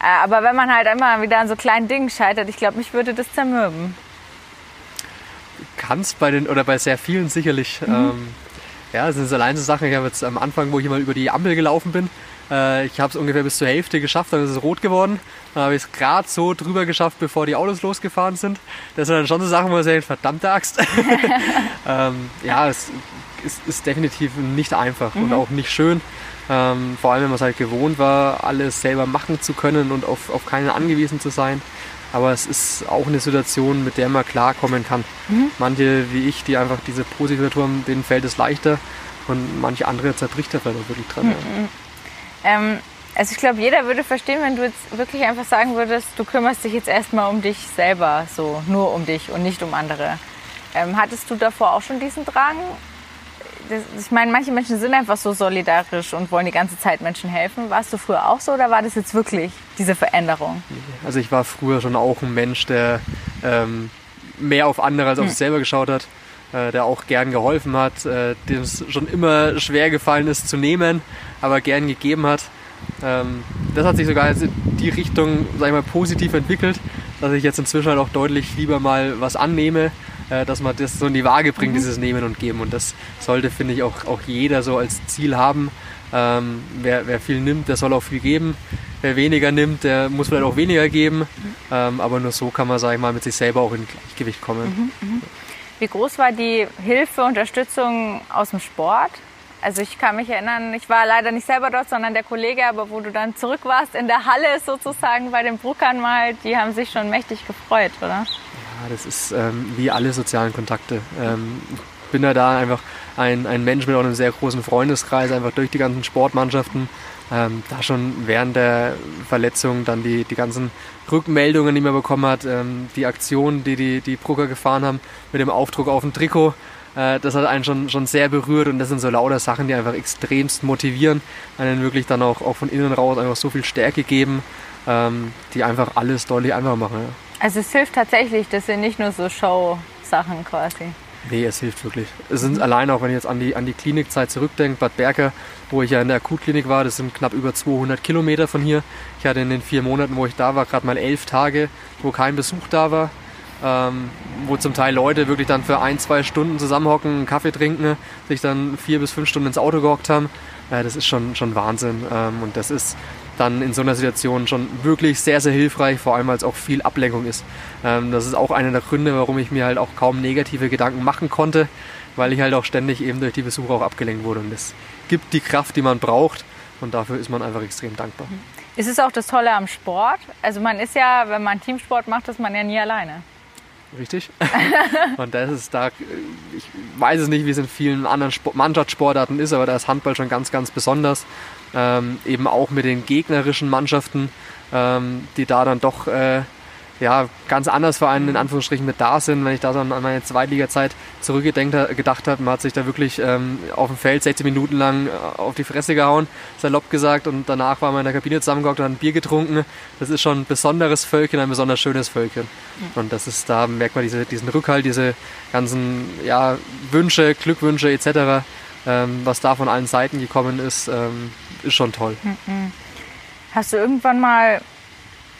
Äh, aber wenn man halt immer wieder an so kleinen Dingen scheitert, ich glaube, mich würde das zermürben. Kann es bei den oder bei sehr vielen sicherlich. Mhm. Ähm, ja, das sind allein so Sachen. Ich habe jetzt am Anfang, wo ich mal über die Ampel gelaufen bin, äh, ich habe es ungefähr bis zur Hälfte geschafft, dann ist es rot geworden. Dann habe ich es gerade so drüber geschafft, bevor die Autos losgefahren sind. Das sind dann schon so Sachen, wo man sagt, verdammte Axt. ähm, ja, es ist, ist, definitiv nicht einfach mhm. und auch nicht schön. Ähm, vor allem, wenn man es halt gewohnt war, alles selber machen zu können und auf, auf keinen angewiesen zu sein. Aber es ist auch eine Situation, mit der man klarkommen kann. Mhm. Manche wie ich, die einfach diese positive Natur haben, denen fällt es leichter und manche andere zerbricht da vielleicht auch wirklich dran. Mhm. Ähm, also ich glaube, jeder würde verstehen, wenn du jetzt wirklich einfach sagen würdest, du kümmerst dich jetzt erstmal um dich selber, so nur um dich und nicht um andere. Ähm, hattest du davor auch schon diesen Drang? Das, ich meine, manche Menschen sind einfach so solidarisch und wollen die ganze Zeit Menschen helfen. Warst du früher auch so oder war das jetzt wirklich diese Veränderung? Also ich war früher schon auch ein Mensch, der ähm, mehr auf andere als auf hm. sich selber geschaut hat, äh, der auch gern geholfen hat, äh, dem es schon immer schwer gefallen ist zu nehmen aber gern gegeben hat. Ähm, das hat sich sogar in die Richtung, sag ich mal, positiv entwickelt, dass ich jetzt inzwischen halt auch deutlich lieber mal was annehme, äh, dass man das so in die Waage bringt, mhm. dieses Nehmen und Geben. Und das sollte, finde ich, auch, auch jeder so als Ziel haben. Ähm, wer, wer, viel nimmt, der soll auch viel geben. Wer weniger nimmt, der muss vielleicht auch weniger geben. Mhm. Ähm, aber nur so kann man, sag ich mal, mit sich selber auch in Gleichgewicht kommen. Mhm, mhm. Wie groß war die Hilfe, Unterstützung aus dem Sport? Also ich kann mich erinnern, ich war leider nicht selber dort, sondern der Kollege, aber wo du dann zurück warst in der Halle sozusagen bei den Bruckern mal, die haben sich schon mächtig gefreut, oder? Ja, das ist ähm, wie alle sozialen Kontakte. Ähm, ich bin ja da einfach ein, ein Mensch mit einem sehr großen Freundeskreis, einfach durch die ganzen Sportmannschaften. Ähm, da schon während der Verletzung dann die, die ganzen Rückmeldungen, die man bekommen hat, ähm, die Aktionen, die die, die Brucker gefahren haben mit dem Aufdruck auf dem Trikot, äh, das hat einen schon, schon sehr berührt und das sind so lauter Sachen, die einfach extremst motivieren, einen wirklich dann auch, auch von innen raus einfach so viel Stärke geben, ähm, die einfach alles deutlich einfacher machen. Ja. Also es hilft tatsächlich, das sind nicht nur so Show-Sachen quasi. Nee, es hilft wirklich. Es sind mhm. allein auch, wenn ich jetzt an die, an die Klinikzeit zurückdenke, Bad Berka, wo ich ja in der Akutklinik war, das sind knapp über 200 Kilometer von hier. Ich hatte in den vier Monaten, wo ich da war, gerade mal elf Tage, wo kein Besuch da war ähm, wo zum Teil Leute wirklich dann für ein, zwei Stunden zusammenhocken, einen Kaffee trinken, sich dann vier bis fünf Stunden ins Auto gehockt haben. Äh, das ist schon, schon Wahnsinn. Ähm, und das ist dann in so einer Situation schon wirklich sehr, sehr hilfreich, vor allem weil es auch viel Ablenkung ist. Ähm, das ist auch einer der Gründe, warum ich mir halt auch kaum negative Gedanken machen konnte, weil ich halt auch ständig eben durch die Besuche auch abgelenkt wurde. Und das gibt die Kraft, die man braucht. Und dafür ist man einfach extrem dankbar. Ist es auch das Tolle am Sport? Also man ist ja, wenn man Teamsport macht, ist man ja nie alleine. Richtig. und das ist da, ich weiß es nicht, wie es in vielen anderen Mannschaftssportarten ist, aber da ist Handball schon ganz, ganz besonders. Ähm, eben auch mit den gegnerischen Mannschaften, ähm, die da dann doch äh, ja, ganz anders für einen in Anführungsstrichen mit da sind. Wenn ich da so an meine Zweitliga-Zeit zurückgedacht habe, man hat sich da wirklich ähm, auf dem Feld 16 Minuten lang äh, auf die Fresse gehauen, salopp gesagt, und danach war man in der Kabine zusammengehockt und hat ein Bier getrunken. Das ist schon ein besonderes Völkchen, ein besonders schönes Völkchen. Und das ist, da merkt man diese, diesen Rückhalt, diese ganzen ja, Wünsche, Glückwünsche etc., ähm, was da von allen Seiten gekommen ist, ähm, ist schon toll. Mhm. Hast du irgendwann mal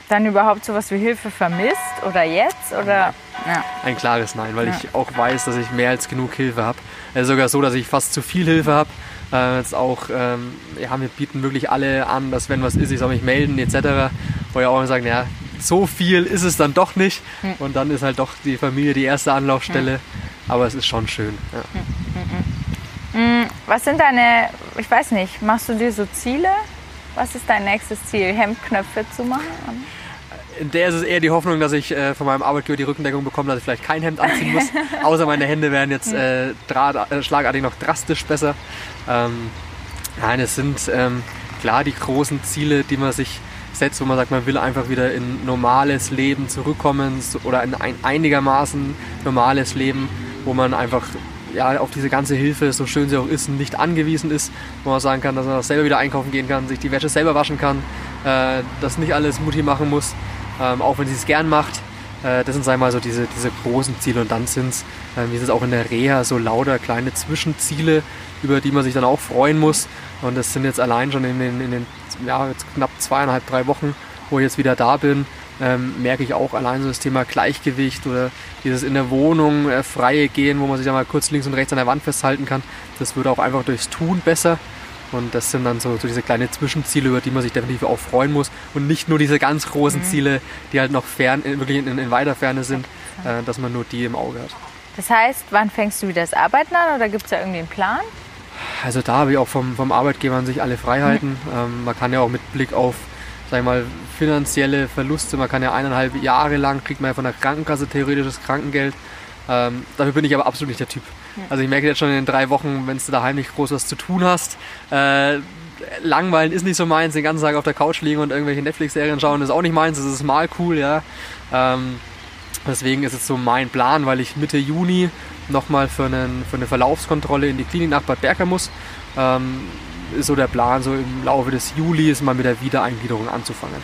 dann überhaupt sowas wie Hilfe vermisst oder jetzt? Oder? Ja. Ein klares Nein, weil ja. ich auch weiß, dass ich mehr als genug Hilfe habe. Also sogar so, dass ich fast zu viel Hilfe habe. Äh, jetzt auch, ähm, ja, wir bieten wirklich alle an, dass wenn was ist, ich soll mich melden etc. Wo ja auch sagen, ja, so viel ist es dann doch nicht. Mhm. Und dann ist halt doch die Familie die erste Anlaufstelle. Mhm. Aber es ist schon schön. Ja. Mhm. Was sind deine ich weiß nicht, machst du dir so Ziele? Was ist dein nächstes Ziel? Hemdknöpfe zu machen? In der ist es eher die Hoffnung, dass ich äh, von meinem Arbeitgeber die Rückendeckung bekomme, dass ich vielleicht kein Hemd anziehen muss. Außer meine Hände werden jetzt äh, äh, schlagartig noch drastisch besser. Ähm, nein, es sind ähm, klar die großen Ziele, die man sich setzt, wo man sagt, man will einfach wieder in normales Leben zurückkommen oder in ein einigermaßen normales Leben, wo man einfach ja, auf diese ganze Hilfe, so schön sie auch ist, nicht angewiesen ist, wo man sagen kann, dass man selber wieder einkaufen gehen kann, sich die Wäsche selber waschen kann, äh, dass nicht alles Mutti machen muss, ähm, auch wenn sie es gern macht. Äh, das sind, sagen wir mal, so diese, diese großen Ziele und dann sind es, äh, wie es auch in der Reha, so lauter kleine Zwischenziele, über die man sich dann auch freuen muss. Und das sind jetzt allein schon in den, in den ja, jetzt knapp zweieinhalb, drei Wochen, wo ich jetzt wieder da bin, ähm, merke ich auch allein so das Thema Gleichgewicht oder dieses in der Wohnung äh, freie Gehen, wo man sich ja mal kurz links und rechts an der Wand festhalten kann. Das wird auch einfach durchs Tun besser. Und das sind dann so, so diese kleinen Zwischenziele, über die man sich definitiv auch freuen muss. Und nicht nur diese ganz großen mhm. Ziele, die halt noch fern, wirklich in, in weiter Ferne sind, äh, dass man nur die im Auge hat. Das heißt, wann fängst du wieder das Arbeiten an oder gibt es da irgendwie einen Plan? Also da habe ich auch vom, vom Arbeitgeber an sich alle Freiheiten. Mhm. Ähm, man kann ja auch mit Blick auf sag ich mal, finanzielle Verluste. Man kann ja eineinhalb Jahre lang, kriegt man ja von der Krankenkasse theoretisches Krankengeld. Ähm, dafür bin ich aber absolut nicht der Typ. Also ich merke jetzt schon in den drei Wochen, wenn du daheim nicht groß was zu tun hast, äh, langweilen ist nicht so meins, den ganzen Tag auf der Couch liegen und irgendwelche Netflix-Serien schauen ist auch nicht meins, das ist mal cool, ja. Ähm, deswegen ist es so mein Plan, weil ich Mitte Juni nochmal für, für eine Verlaufskontrolle in die Klinik nach Bad Berka muss. Ähm, ist so der Plan, so im Laufe des Julis mal mit der Wiedereingliederung anzufangen.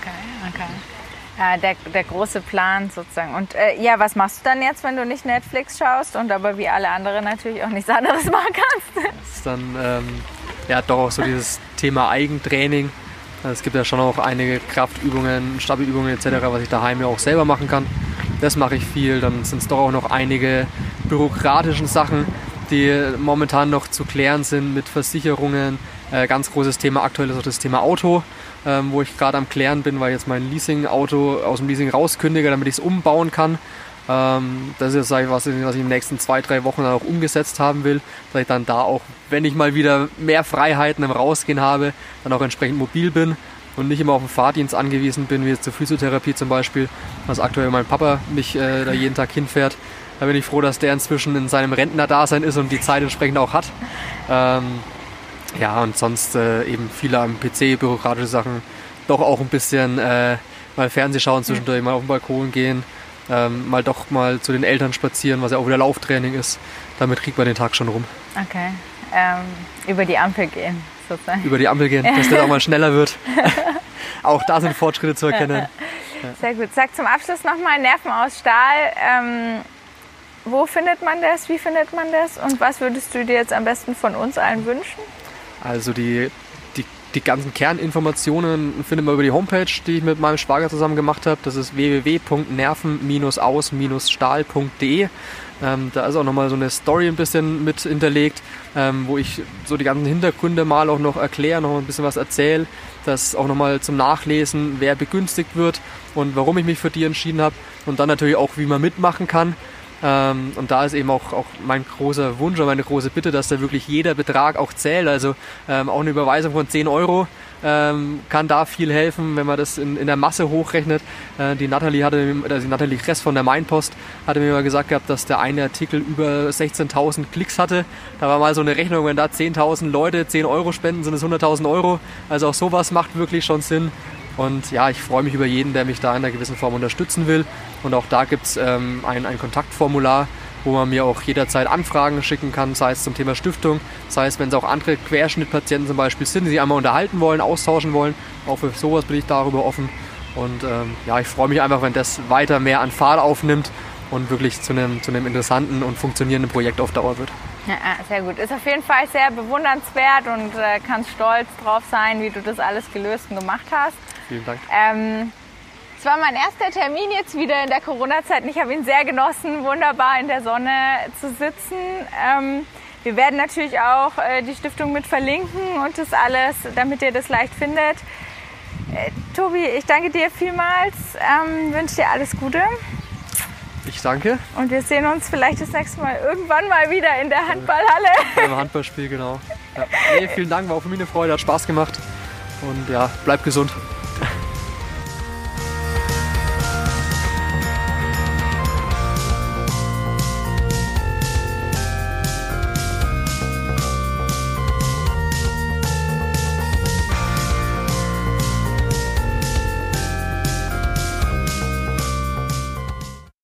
Okay, okay. Ja, der, der große Plan sozusagen. Und äh, ja, was machst du dann jetzt, wenn du nicht Netflix schaust und aber wie alle anderen natürlich auch nichts anderes machen kannst? Das ist dann ähm, ja doch auch so dieses Thema Eigentraining. Es gibt ja schon auch einige Kraftübungen, Stabilübungen etc., was ich daheim ja auch selber machen kann. Das mache ich viel. Dann sind es doch auch noch einige bürokratischen Sachen, die momentan noch zu klären sind mit Versicherungen. Äh, ganz großes Thema aktuell ist auch das Thema Auto, ähm, wo ich gerade am Klären bin, weil jetzt mein Leasing-Auto aus dem Leasing rauskündige, damit ich es umbauen kann. Ähm, das ist jetzt, was, was ich in den nächsten zwei, drei Wochen auch umgesetzt haben will, dass ich dann da auch, wenn ich mal wieder mehr Freiheiten im Rausgehen habe, dann auch entsprechend mobil bin und nicht immer auf den Fahrdienst angewiesen bin, wie jetzt zur Physiotherapie zum Beispiel, was aktuell mein Papa mich äh, da jeden Tag hinfährt. Da bin ich froh, dass der inzwischen in seinem Rentnerdasein ist und die Zeit entsprechend auch hat. Ähm, ja, und sonst äh, eben viele am PC, bürokratische Sachen, doch auch ein bisschen äh, mal Fernseh schauen zwischendurch, mal auf den Balkon gehen, ähm, mal doch mal zu den Eltern spazieren, was ja auch wieder Lauftraining ist. Damit kriegt man den Tag schon rum. Okay. Ähm, über die Ampel gehen, sozusagen. Über die Ampel gehen, dass der auch mal schneller wird. auch da sind Fortschritte zu erkennen. Sehr gut. Sag zum Abschluss nochmal Nerven aus Stahl. Ähm, wo findet man das? Wie findet man das? Und was würdest du dir jetzt am besten von uns allen wünschen? Also die, die, die ganzen Kerninformationen findet man über die Homepage, die ich mit meinem Schwager zusammen gemacht habe. Das ist www.nerven-aus-stahl.de. Ähm, da ist auch nochmal so eine Story ein bisschen mit hinterlegt, ähm, wo ich so die ganzen Hintergründe mal auch noch erkläre, noch ein bisschen was erzähle. Das auch nochmal zum Nachlesen, wer begünstigt wird und warum ich mich für die entschieden habe. Und dann natürlich auch, wie man mitmachen kann. Ähm, und da ist eben auch, auch mein großer Wunsch und meine große Bitte, dass da wirklich jeder Betrag auch zählt. Also ähm, auch eine Überweisung von 10 Euro ähm, kann da viel helfen, wenn man das in, in der Masse hochrechnet. Äh, die Nathalie hatte, also die Nathalie Kress von der Mainpost hatte mir mal gesagt gehabt, dass der eine Artikel über 16.000 Klicks hatte. Da war mal so eine Rechnung, wenn da 10.000 Leute 10 Euro spenden, sind es 100.000 Euro. Also auch sowas macht wirklich schon Sinn. Und ja, ich freue mich über jeden, der mich da in einer gewissen Form unterstützen will. Und auch da gibt es ähm, ein, ein Kontaktformular, wo man mir auch jederzeit Anfragen schicken kann, sei es zum Thema Stiftung, sei es, wenn es auch andere Querschnittpatienten zum Beispiel sind, die sich einmal unterhalten wollen, austauschen wollen. Auch für sowas bin ich darüber offen. Und ähm, ja, ich freue mich einfach, wenn das weiter mehr an Fahrt aufnimmt und wirklich zu einem, zu einem interessanten und funktionierenden Projekt auf Dauer wird. Ja, sehr gut. Ist auf jeden Fall sehr bewundernswert und äh, kannst stolz drauf sein, wie du das alles gelöst und gemacht hast. Vielen Dank. Ähm, es war mein erster Termin jetzt wieder in der Corona-Zeit und ich habe ihn sehr genossen, wunderbar in der Sonne zu sitzen. Ähm, wir werden natürlich auch äh, die Stiftung mit verlinken und das alles, damit ihr das leicht findet. Äh, Tobi, ich danke dir vielmals, ähm, wünsche dir alles Gute. Ich danke. Und wir sehen uns vielleicht das nächste Mal irgendwann mal wieder in der Handballhalle. Beim Handballspiel, genau. Ja. Nee, vielen Dank, war auch für mich eine Freude, hat Spaß gemacht. Und ja, bleib gesund.